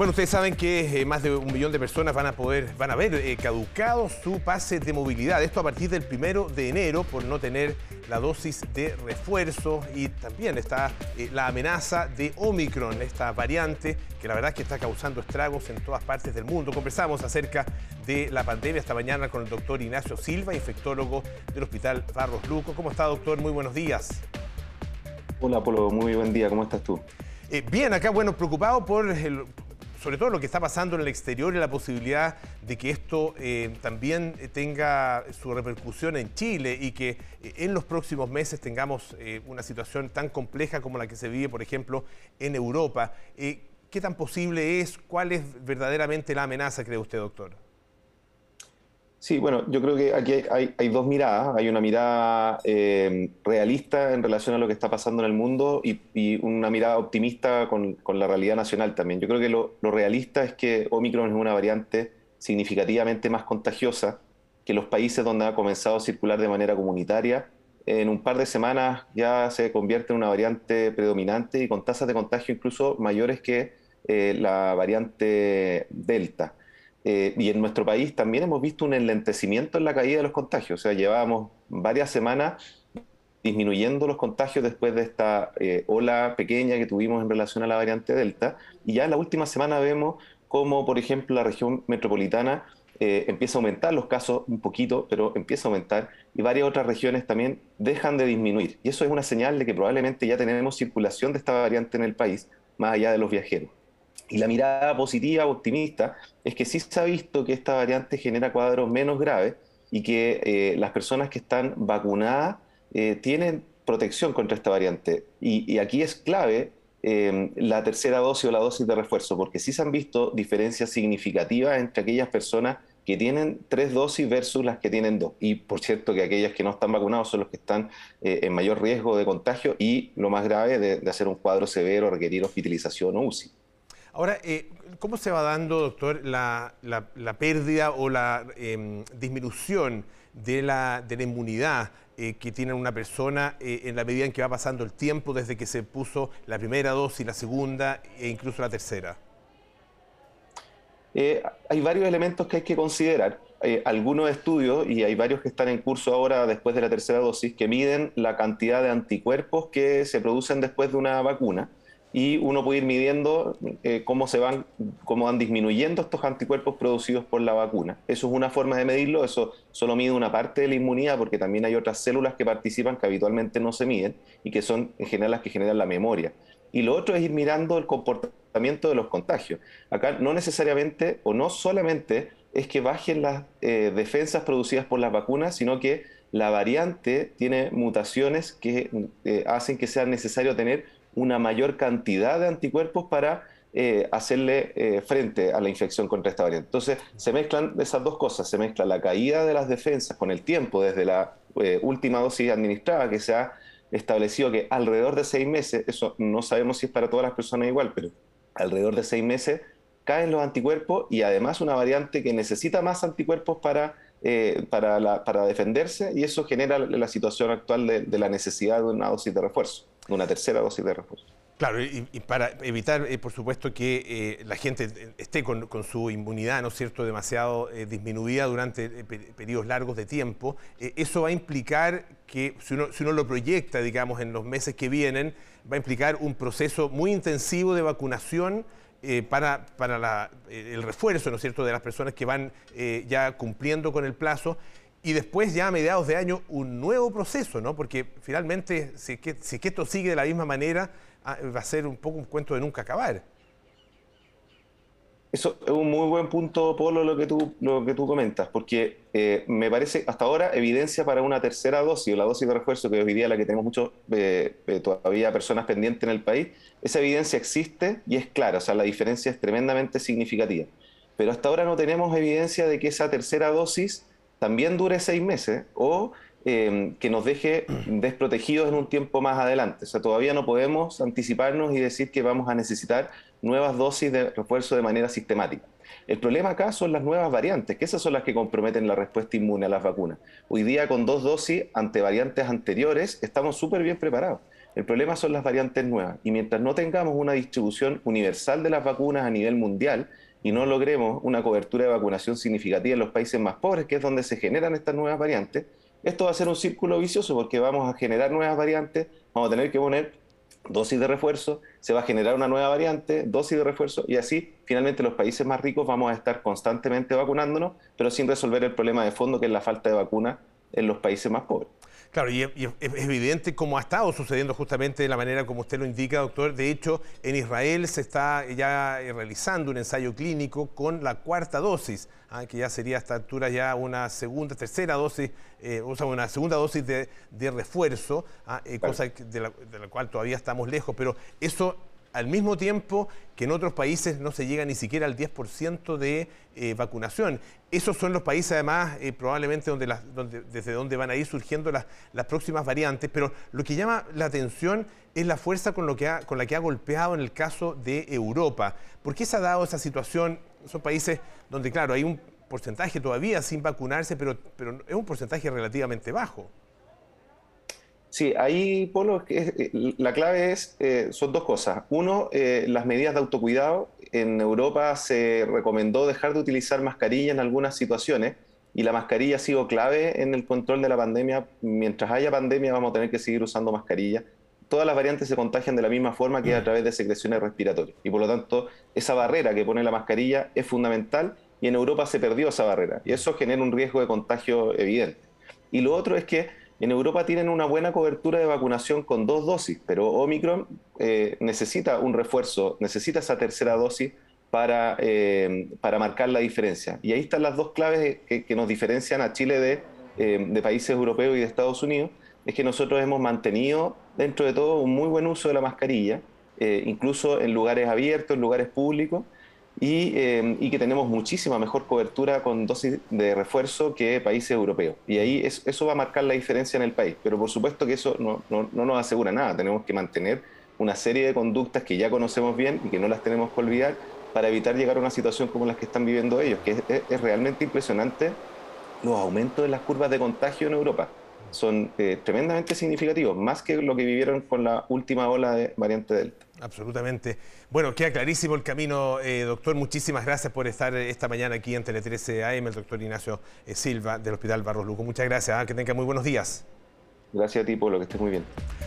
Bueno, ustedes saben que eh, más de un millón de personas van a poder, van a ver eh, caducado su pase de movilidad. Esto a partir del primero de enero por no tener la dosis de refuerzo y también está eh, la amenaza de Omicron, esta variante que la verdad es que está causando estragos en todas partes del mundo. Conversamos acerca de la pandemia esta mañana con el doctor Ignacio Silva, infectólogo del Hospital Barros Luco. ¿Cómo está, doctor? Muy buenos días. Hola, Polo. Muy buen día. ¿Cómo estás tú? bien, acá, bueno, preocupado por el, sobre todo lo que está pasando en el exterior y la posibilidad de que esto eh, también tenga su repercusión en Chile y que eh, en los próximos meses tengamos eh, una situación tan compleja como la que se vive, por ejemplo, en Europa. ¿Qué tan posible es? ¿Cuál es verdaderamente la amenaza, cree usted, doctor? Sí, bueno, yo creo que aquí hay, dos miradas. Hay una mirada eh, realista en relación a lo que está pasando en el mundo y, una mirada optimista con, la realidad nacional también. Yo creo que lo, realista es que Omicron es una variante significativamente más contagiosa que los países donde ha comenzado a circular de manera comunitaria. En un par de semanas ya se convierte en una variante predominante y con tasas de contagio incluso mayores que eh, la variante Delta. Eh, y en nuestro país también hemos visto un enlentecimiento en la caída de los contagios. O sea, llevábamos varias semanas disminuyendo los contagios después de esta eh, ola pequeña que tuvimos en relación a la variante Delta. Y ya en la última semana vemos cómo, por ejemplo, la región metropolitana eh, empieza a aumentar los casos un poquito, pero empieza a aumentar y varias otras regiones también dejan de disminuir. Y eso es una señal de que probablemente ya tenemos circulación de esta variante en el país, más allá de los viajeros. Y la mirada positiva, optimista, es que sí se ha visto que esta variante genera cuadros menos graves y que eh, las personas que están vacunadas eh, tienen protección contra esta variante. Y, aquí es clave eh, la tercera dosis o la dosis de refuerzo, porque sí se han visto diferencias significativas entre aquellas personas que tienen tres dosis versus las que tienen dos. Y por cierto que aquellas que no están vacunadas son los que están en mayor riesgo de contagio y lo más grave de, de hacer un cuadro severo, requerir hospitalización o UCI. Ahora, eh, ¿cómo se va dando, doctor, la, pérdida o la em, disminución de la, inmunidad eh, que tiene una persona eh, en la medida en que va pasando el tiempo desde que se puso la primera dosis, la segunda e incluso la tercera? hay varios elementos que hay que considerar. algunos estudios, y hay varios que están en curso ahora después de la tercera dosis, que miden la cantidad de anticuerpos que se producen después de una vacuna y uno puede ir midiendo eh, cómo se van, cómo van disminuyendo estos anticuerpos producidos por la vacuna. Eso es una forma de medirlo, eso solo mide una parte de la inmunidad porque también hay otras células que participan que habitualmente no se miden y que son en general las que generan la memoria. Y lo otro es ir mirando el comportamiento de los contagios. Acá no necesariamente o no solamente es que bajen las eh, defensas producidas por las vacunas, sino que la variante tiene mutaciones que eh, hacen que sea necesario tener una mayor cantidad de anticuerpos para eh, hacerle eh, frente a la infección contra esta variante. Entonces, se mezclan esas dos cosas, se mezcla la caída de las defensas con el tiempo desde la eh, última dosis administrada que se ha establecido que alrededor de seis meses, eso no sabemos si es para todas las personas igual, pero alrededor de seis meses caen los anticuerpos y además una variante que necesita más anticuerpos para, para, para defenderse y eso genera la situación actual de la necesidad de una dosis de refuerzo una tercera dosis de refuerzo. Claro, y, para evitar, eh, por supuesto, que eh, la gente esté con, su inmunidad, ¿no es cierto?, demasiado eh, disminuida durante periodos largos de tiempo, eso va a implicar que, si uno, lo proyecta, digamos, en los meses que vienen, va a implicar un proceso muy intensivo de vacunación para, para el refuerzo, ¿no es cierto?, de las personas que van ya cumpliendo con el plazo y después ya a mediados de año un nuevo proceso, ¿no? Porque finalmente, si que, si que esto sigue de la misma manera, ah, va a ser un poco un cuento de nunca acabar. Eso es un muy buen punto, Polo, lo que tú, lo que tú comentas, porque eh, me parece hasta ahora evidencia para una tercera dosis, o la dosis de refuerzo, que hoy día la que tenemos muchos, eh, eh, todavía personas pendientes en el país, esa evidencia existe y es clara, o sea, la diferencia es tremendamente significativa. Pero hasta ahora no tenemos evidencia de que esa tercera dosis también dure seis meses o em, que nos deje desprotegidos en un tiempo más adelante. O sea, todavía no podemos anticiparnos y decir que vamos a necesitar nuevas dosis de refuerzo de manera sistemática. El problema acá son las nuevas variantes, que esas son las que comprometen la respuesta inmune a las vacunas. Hoy día con dos dosis ante variantes anteriores estamos súper bien preparados. El problema son las variantes nuevas. Y mientras no tengamos una distribución universal de las vacunas a nivel mundial y no logremos una cobertura de vacunación significativa en los países más pobres, que es donde se generan estas nuevas variantes, esto va a ser un círculo vicioso porque vamos a generar nuevas variantes, vamos a tener que poner dosis de refuerzo, se va a generar una nueva variante, dosis de refuerzo, y así finalmente los países más ricos vamos a estar constantemente vacunándonos, pero sin resolver el problema de fondo que es la falta de vacuna en los países más pobres. Claro, y, es evidente cómo ha estado sucediendo justamente de la manera como usted lo indica, doctor. De hecho, en Israel se está ya realizando un ensayo clínico con la cuarta dosis, ah, que ya sería a esta altura ya una segunda, tercera dosis, eh, o sea, una segunda dosis de, refuerzo, ah, eh, cosa de la, de la cual todavía estamos lejos, pero eso al mismo tiempo que en otros países no se llega ni siquiera al 10% de eh, vacunación. Esos son los países además eh, probablemente donde, desde donde van a ir surgiendo las, próximas variantes, pero lo que llama la atención es la fuerza con, lo que con la que ha golpeado en el caso de Europa. ¿Por qué se ha dado esa situación? Son países donde, claro, hay un porcentaje todavía sin vacunarse, pero, pero es un porcentaje relativamente bajo. Sí, ahí, Polo, eh, la clave es, eh, son dos cosas. Uno, eh, las medidas de autocuidado. En Europa se recomendó dejar de utilizar mascarilla en algunas situaciones y la mascarilla ha sido clave en el control de la pandemia. Mientras haya pandemia vamos a tener que seguir usando mascarilla. Todas las variantes se contagian de la misma forma que a mm. través de secreciones respiratorias. Y por lo tanto, esa barrera que pone la mascarilla es fundamental y en Europa se perdió esa barrera. Y eso genera un riesgo de contagio evidente. Y lo otro es que en Europa tienen una buena cobertura de vacunación con dos dosis, pero Omicron eh, necesita un refuerzo, necesita esa tercera dosis para, eh, para marcar la diferencia. Y ahí están las dos claves que, nos diferencian a Chile eh, de, países europeos y de Estados Unidos, es que nosotros hemos mantenido dentro de todo un muy buen uso de la mascarilla, incluso en lugares abiertos, en lugares públicos, eh, y, que tenemos muchísima mejor cobertura con dosis de refuerzo que países europeos. Y ahí eso va a marcar la diferencia en el país. Pero por supuesto que eso no, no, nos asegura nada. Tenemos que mantener una serie de conductas que ya conocemos bien y que no las tenemos que olvidar para evitar llegar a una situación como la que están viviendo ellos, que es, realmente impresionante los aumentos de las curvas de contagio en Europa. Son eh, tremendamente significativos, más que lo que vivieron con la última ola de variante Delta. Absolutamente. Bueno, queda clarísimo el camino, eh, doctor. Muchísimas gracias por estar esta mañana aquí en Tele 13 AM, el doctor Ignacio eh, Silva del Hospital Barros Luco. Muchas gracias, ¿ah? que tenga muy buenos días. Gracias a ti, Polo, que estés muy bien.